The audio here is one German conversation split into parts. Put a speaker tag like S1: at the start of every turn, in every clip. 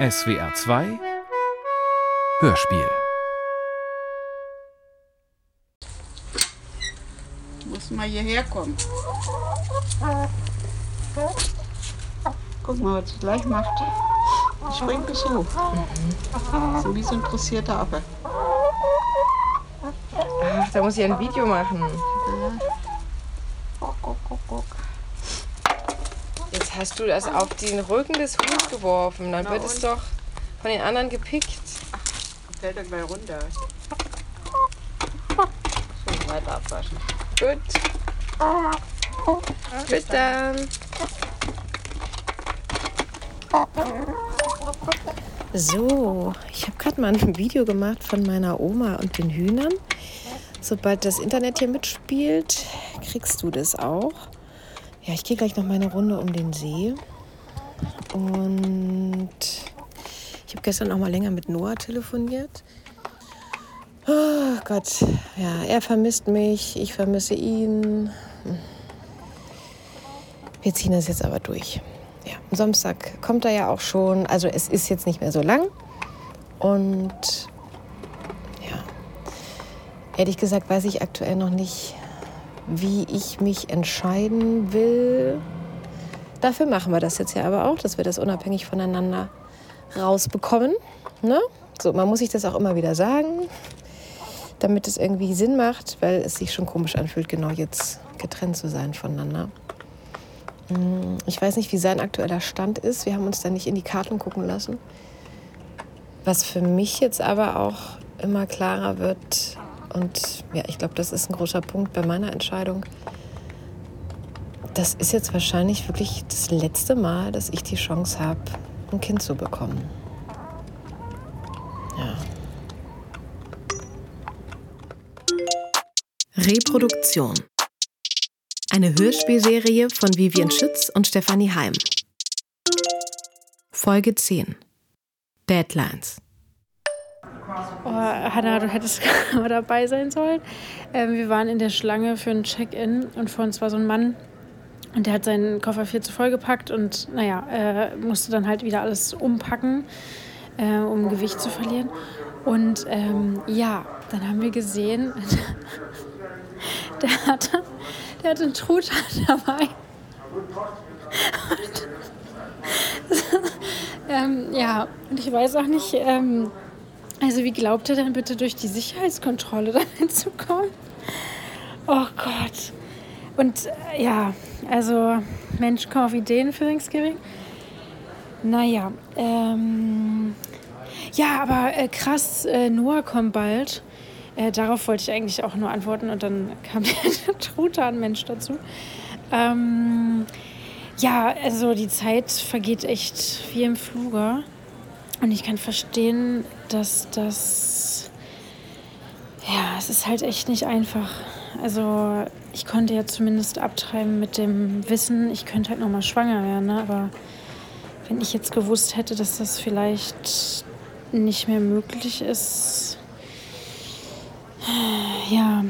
S1: SWR 2 Hörspiel
S2: Muss mal hierher kommen. Guck mal, was sie gleich macht. Die springt bis hoch. So wie so ein dressierter Affe.
S3: Ach, da muss ich ein Video machen.
S2: Guck, guck, guck, guck.
S3: Jetzt hast du das auf den Rücken des Huhns geworfen. Dann
S2: Na
S3: wird es
S2: und?
S3: doch von den anderen gepickt.
S2: Fällt er gleich runter.
S3: Schön weiter abwaschen. Gut. Bis dann. So, ich habe gerade mal ein Video gemacht von meiner Oma und den Hühnern. Sobald das Internet hier mitspielt, kriegst du das auch. Ja, ich gehe gleich noch meine Runde um den See. Und ich habe gestern auch mal länger mit Noah telefoniert. Oh Gott, ja, er vermisst mich, ich vermisse ihn. Wir ziehen das jetzt aber durch. Ja, am Samstag kommt er ja auch schon. Also es ist jetzt nicht mehr so lang. Und ja, ehrlich gesagt weiß ich aktuell noch nicht, wie ich mich entscheiden will. Dafür machen wir das jetzt ja aber auch, dass wir das unabhängig voneinander rausbekommen. Ne? So, man muss sich das auch immer wieder sagen, damit es irgendwie Sinn macht, weil es sich schon komisch anfühlt, genau jetzt getrennt zu sein voneinander. Mm, Ich weiß nicht, wie sein aktueller Stand ist. Wir haben uns da nicht in die Karten gucken lassen. Was für mich jetzt aber auch immer klarer wird, und ja, ich glaube, das ist ein großer Punkt bei meiner Entscheidung. Das ist jetzt wahrscheinlich wirklich das letzte Mal, dass ich die Chance habe, ein Kind zu bekommen. Ja.
S4: Reproduktion. Eine Hörspielserie von Vivian Schütz und Stefanie Heim. Folge 10. Deadlines.
S5: Oh, Hanna, du hättest mal dabei sein sollen. Ähm, wir waren in der Schlange für ein Check-in und vor uns war so ein Mann und der hat seinen Koffer viel zu voll gepackt und naja, äh, musste dann halt wieder alles umpacken, äh, um Gewicht zu verlieren. Und ähm, ja, dann haben wir gesehen, der hatte, der hatte einen Truthahn dabei. Und, ähm, ja, und ich weiß auch nicht, ähm, also wie glaubt er denn bitte durch die Sicherheitskontrolle da hinzukommen? Oh Gott. Und äh, ja, also Mensch, komm auf Ideen für Thanksgiving. Naja, ähm, ja, aber äh, krass, äh, Noah kommt bald. Äh, darauf wollte ich eigentlich auch nur antworten und dann kam der Truthahn-Mensch dazu. Ähm, ja, also die Zeit vergeht echt wie im Fluge. Und ich kann verstehen, dass das. Ja, es ist halt echt nicht einfach. Also, ich konnte ja zumindest abtreiben mit dem Wissen, ich könnte halt nochmal schwanger werden. Ne? Aber wenn ich jetzt gewusst hätte, dass das vielleicht nicht mehr möglich ist. Ja.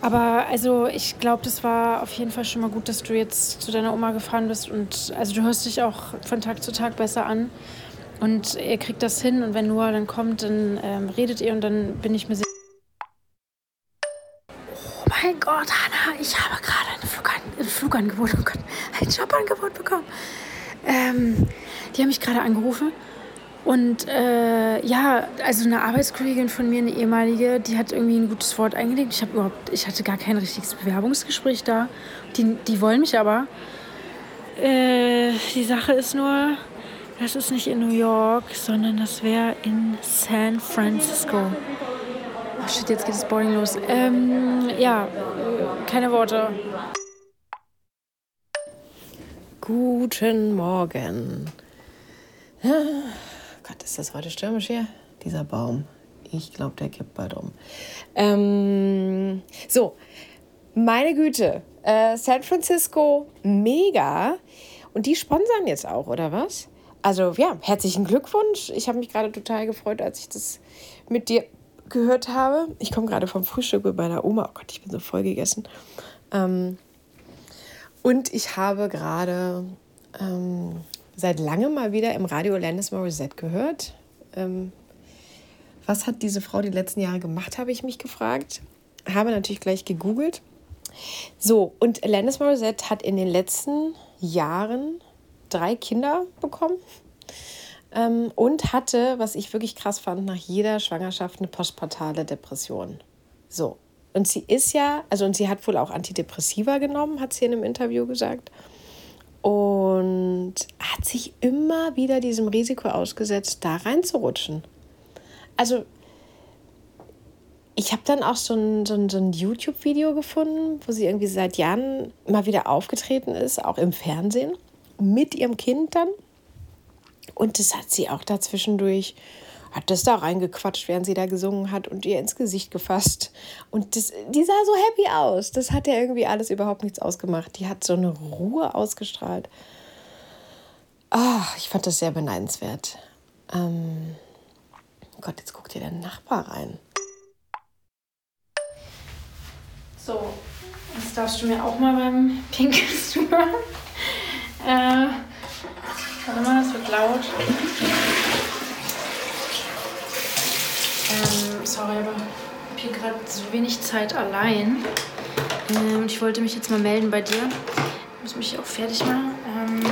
S5: Aber also ich glaube, das war auf jeden Fall schon mal gut, dass du jetzt zu deiner Oma gefahren bist. Und also du hörst dich auch von Tag zu Tag besser an. Und ihr kriegt das hin und wenn Noah dann kommt, dann ähm, redet ihr und dann bin ich mir sicher. Oh mein Gott, Hanna, ich habe gerade ein, Flugan Flugangebot, oh Gott, ein Jobangebot bekommen. Ähm, die haben mich gerade angerufen und äh, ja, also eine Arbeitskollegin von mir, eine ehemalige, die hat irgendwie ein gutes Wort eingelegt. Ich habe überhaupt, ich hatte gar kein richtiges Bewerbungsgespräch da. Die, die wollen mich aber. Äh, die Sache ist nur, das ist nicht in New York, sondern das wäre in San Francisco. Oh shit, jetzt geht das Boring los. Ähm, ja, äh, keine Worte.
S3: Guten Morgen. Ah, Gott, ist das heute stürmisch hier? Dieser Baum. Ich glaube, der kippt bald um. Ähm, so, meine Güte. Äh, San Francisco, mega. Und die sponsern jetzt auch, oder was? Also ja, herzlichen Glückwunsch. Ich habe mich gerade total gefreut, als ich das mit dir gehört habe. Ich komme gerade vom Frühstück bei meiner Oma. Oh Gott, ich bin so voll gegessen. Ähm, und ich habe gerade ähm, seit langem mal wieder im Radio Landis Morissette gehört. Ähm, was hat diese Frau die letzten Jahre gemacht, habe ich mich gefragt. Habe natürlich gleich gegoogelt. So, und Landis Morissette hat in den letzten Jahren drei Kinder bekommen ähm, und hatte, was ich wirklich krass fand, nach jeder Schwangerschaft eine postpartale Depression. So, und sie ist ja, also und sie hat wohl auch Antidepressiva genommen, hat sie in einem Interview gesagt. Und hat sich immer wieder diesem Risiko ausgesetzt, da reinzurutschen. Also ich habe dann auch so ein, so ein, so ein YouTube-Video gefunden, wo sie irgendwie seit Jahren mal wieder aufgetreten ist, auch im Fernsehen, mit ihrem Kind dann. Und das hat sie auch dazwischendurch, hat das da reingequatscht, während sie da gesungen hat und ihr ins Gesicht gefasst. Und das, die sah so happy aus. Das hat ja irgendwie alles überhaupt nichts ausgemacht. Die hat so eine Ruhe ausgestrahlt. Ach, ich fand das sehr beneidenswert. Ähm, Gott, jetzt guckt hier der Nachbar rein.
S5: So, jetzt darfst du mir auch mal beim Pinkeln zuhören. Äh, warte mal, das wird laut. Ähm, sorry, aber ich habe hier gerade so wenig Zeit allein. Ähm, ich wollte mich jetzt mal melden bei dir. Ich muss mich auch fertig machen. Ähm,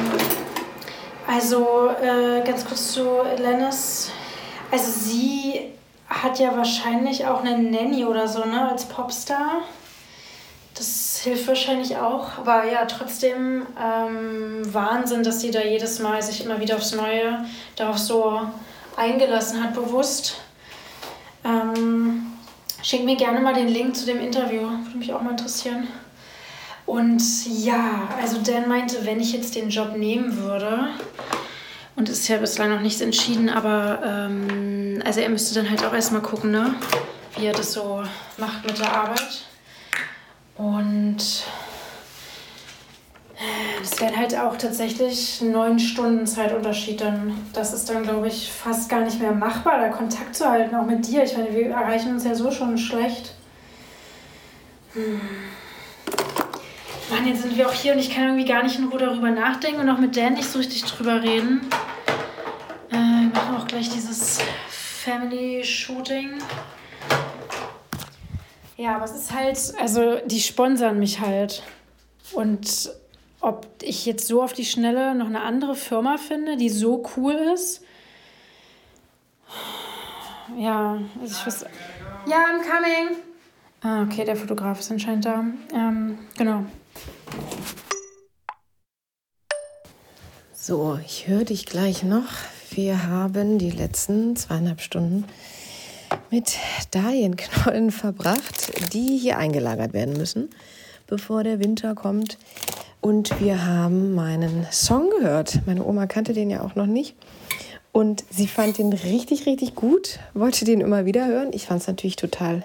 S5: also, äh, ganz kurz zu Lennis. Also, sie hat ja wahrscheinlich auch eine Nanny oder so, ne, als Popstar. Das hilft wahrscheinlich auch. Aber ja, trotzdem ähm, Wahnsinn, dass sie da jedes Mal sich immer wieder aufs Neue darauf so eingelassen hat, bewusst. Ähm, schick mir gerne mal den Link zu dem Interview. Würde mich auch mal interessieren. Und ja, also Dan meinte, wenn ich jetzt den Job nehmen würde, und es ist ja bislang noch nichts entschieden, aber ähm, also er müsste dann halt auch erstmal gucken, ne? wie er das so macht mit der Arbeit. Und das wäre halt auch tatsächlich neun Stunden Zeitunterschied. Dann, das ist dann, glaube ich, fast gar nicht mehr machbar, da Kontakt zu halten, auch mit dir. Ich meine, wir erreichen uns ja so schon schlecht. Hm. Mann, jetzt sind wir auch hier und ich kann irgendwie gar nicht in Ruhe darüber nachdenken und auch mit Dan nicht so richtig drüber reden. Äh, wir machen auch gleich dieses Family-Shooting. Ja, aber es ist halt, also die sponsern mich halt. Und ob ich jetzt so auf die Schnelle noch eine andere Firma finde, die so cool ist. Ja, also ich weiß. Ja, I'm coming. Ah, okay, der Fotograf ist anscheinend da. Ähm, genau.
S3: So, ich höre dich gleich noch. Wir haben die letzten zweieinhalb Stunden mit Dahlienknollen verbracht, die hier eingelagert werden müssen, bevor der Winter kommt. Und wir haben meinen Song gehört. Meine Oma kannte den ja auch noch nicht. Und sie fand den richtig, richtig gut, wollte den immer wieder hören. Ich fand es natürlich total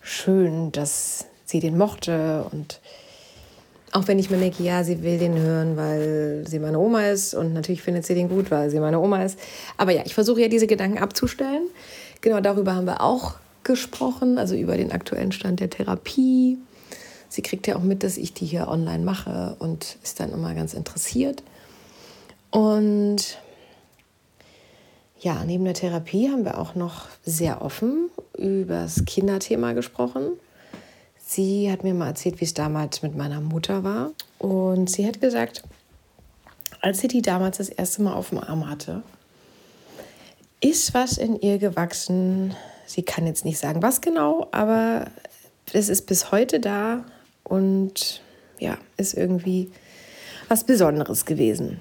S3: schön, dass sie den mochte. Und auch wenn ich mir denke, ja, sie will den hören, weil sie meine Oma ist. Und natürlich findet sie den gut, weil sie meine Oma ist. Aber ja, ich versuche ja diese Gedanken abzustellen. Genau darüber haben wir auch gesprochen, also über den aktuellen Stand der Therapie. Sie kriegt ja auch mit, dass ich die hier online mache und ist dann immer ganz interessiert. Und ja, neben der Therapie haben wir auch noch sehr offen über das Kinderthema gesprochen. Sie hat mir mal erzählt, wie es damals mit meiner Mutter war. Und sie hat gesagt, als sie die damals das erste Mal auf dem Arm hatte, ist was in ihr gewachsen. Sie kann jetzt nicht sagen, was genau, aber es ist bis heute da und ja, ist irgendwie was Besonderes gewesen.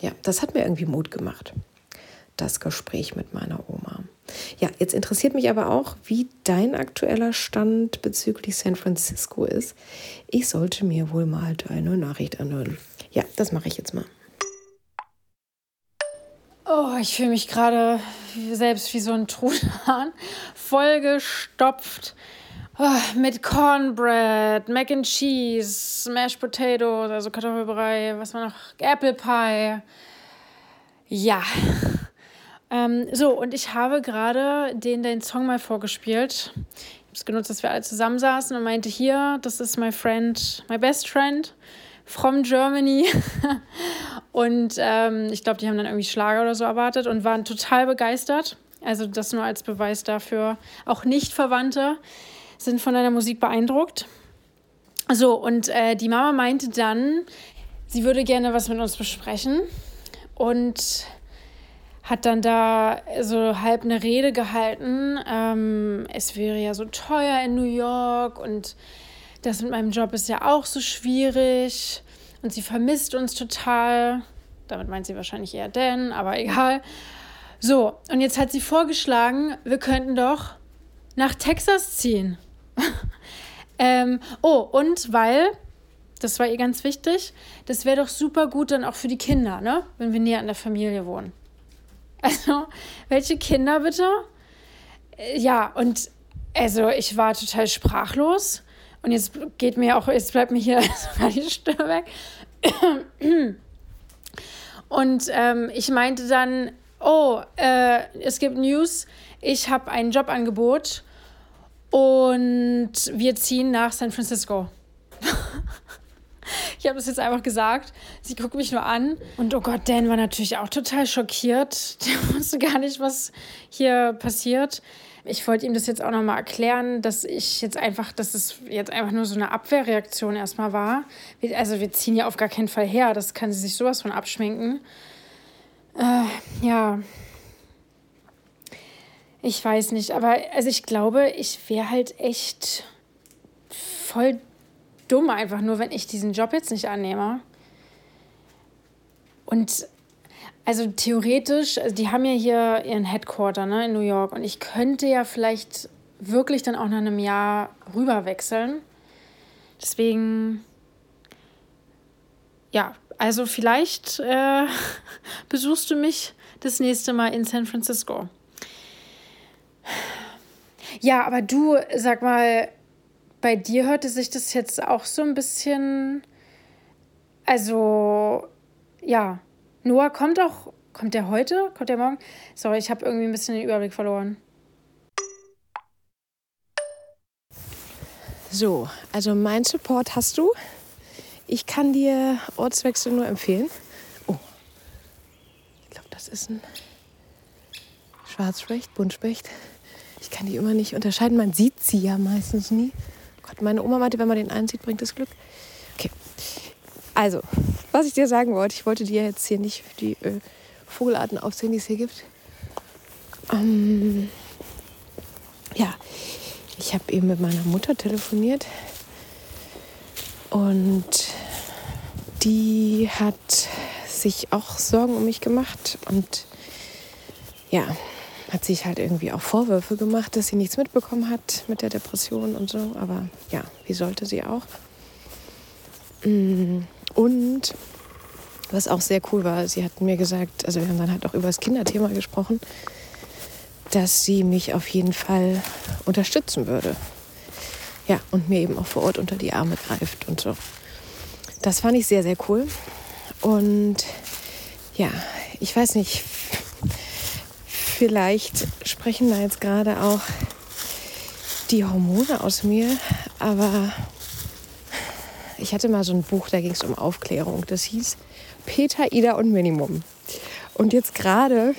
S3: Ja, das hat mir irgendwie Mut gemacht, das Gespräch mit meiner Oma. Ja, jetzt interessiert mich aber auch, wie dein aktueller Stand bezüglich San Francisco ist. Ich sollte mir wohl mal deine Nachricht anhören. Ja, das mache ich jetzt mal.
S5: Oh, ich fühle mich gerade selbst wie so ein Truthahn, vollgestopft oh, mit Cornbread, Mac and Cheese, Mashed Potatoes, also Kartoffelbrei, was war noch, Apple Pie. Ja. Ähm, so, und ich habe gerade den deinen Song mal vorgespielt. Ich habe es genutzt, dass wir alle zusammensaßen und meinte, hier, das ist my friend, my best friend from Germany. Und ähm, ich glaube, die haben dann irgendwie Schlager oder so erwartet und waren total begeistert. Also das nur als Beweis dafür. Auch Nicht-Verwandte sind von deiner Musik beeindruckt. So, und äh, die Mama meinte dann, sie würde gerne was mit uns besprechen und hat dann da so halb eine Rede gehalten. Ähm, es wäre ja so teuer in New York und das mit meinem Job ist ja auch so schwierig und sie vermisst uns total. Damit meint sie wahrscheinlich eher Dan, aber egal. So, und jetzt hat sie vorgeschlagen, wir könnten doch nach Texas ziehen. ähm, oh, und weil, das war ihr ganz wichtig, das wäre doch super gut dann auch für die Kinder, ne? Wenn wir näher an der Familie wohnen. Also, welche Kinder bitte? Äh, ja, und also ich war total sprachlos. Und jetzt geht mir auch, jetzt bleibt mir hier sogar die Stimme weg. Und ähm, ich meinte dann, oh, äh, es gibt News, ich habe ein Jobangebot und wir ziehen nach San Francisco. ich habe das jetzt einfach gesagt. Sie guckt mich nur an. Und oh Gott, Dan war natürlich auch total schockiert. Der wusste gar nicht, was hier passiert. Ich wollte ihm das jetzt auch nochmal erklären, dass ich jetzt einfach, dass es jetzt einfach nur so eine Abwehrreaktion erstmal war. Also wir ziehen ja auf gar keinen Fall her. Das kann sie sich sowas von abschminken. Äh, ja. Ich weiß nicht, aber also ich glaube, ich wäre halt echt voll dumm einfach nur, wenn ich diesen Job jetzt nicht annehme. Und also theoretisch, also die haben ja hier ihren Headquarter ne, in New York und ich könnte ja vielleicht wirklich dann auch nach einem Jahr rüber wechseln. Deswegen, ja, also vielleicht äh, besuchst du mich das nächste Mal in San Francisco. Ja, aber du, sag mal, bei dir hörte sich das jetzt auch so ein bisschen, also, ja, Noah kommt auch. Kommt der heute? Kommt der morgen? Sorry, ich habe irgendwie ein bisschen den Überblick verloren.
S3: So, also mein Support hast du. Ich kann dir Ortswechsel nur empfehlen. Oh, ich glaube, das ist ein Schwarzspecht, Buntspecht. Ich kann die immer nicht unterscheiden. Man sieht sie ja meistens nie. Gott, meine Oma meinte, wenn man den einsieht, bringt es Glück. Okay, also was ich dir sagen wollte, ich wollte dir jetzt hier nicht die äh, Vogelarten aufzählen, die es hier gibt. Ähm, ja, ich habe eben mit meiner Mutter telefoniert und die hat sich auch Sorgen um mich gemacht und ja, hat sich halt irgendwie auch Vorwürfe gemacht, dass sie nichts mitbekommen hat mit der Depression und so. Aber ja, wie sollte sie auch? Mm. Und was auch sehr cool war, sie hat mir gesagt, also wir haben dann halt auch über das Kinderthema gesprochen, dass sie mich auf jeden Fall unterstützen würde. Ja, und mir eben auch vor Ort unter die Arme greift und so. Das fand ich sehr, sehr cool. Und ja, ich weiß nicht, vielleicht sprechen da jetzt gerade auch die Hormone aus mir, aber ich hatte mal so ein Buch, da ging es um Aufklärung. Das hieß Peter, Ida und Minimum. Und jetzt gerade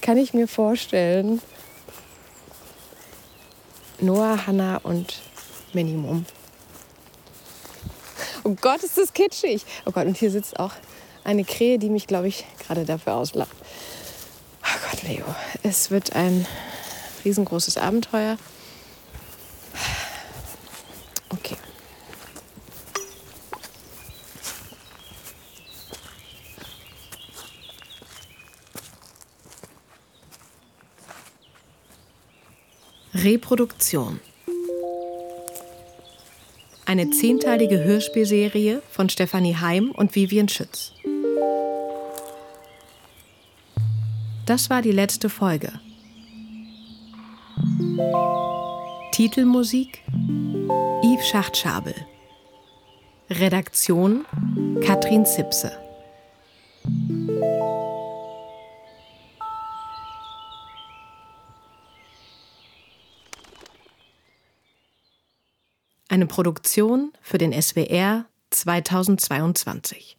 S3: kann ich mir vorstellen, Noah, Hannah und Minimum. Oh Gott, ist das kitschig. Oh Gott, und hier sitzt auch eine Krähe, die mich, glaube ich, gerade dafür auslacht. Oh Gott, Leo, es wird ein riesengroßes Abenteuer. Okay.
S4: Reproduktion. Eine zehnteilige Hörspielserie von Stefanie Heim und Vivian Schütz. Das war die letzte Folge. Titelmusik Yves Schachtschabel. Redaktion Katrin Zipse. Eine Produktion für den SWR 2022.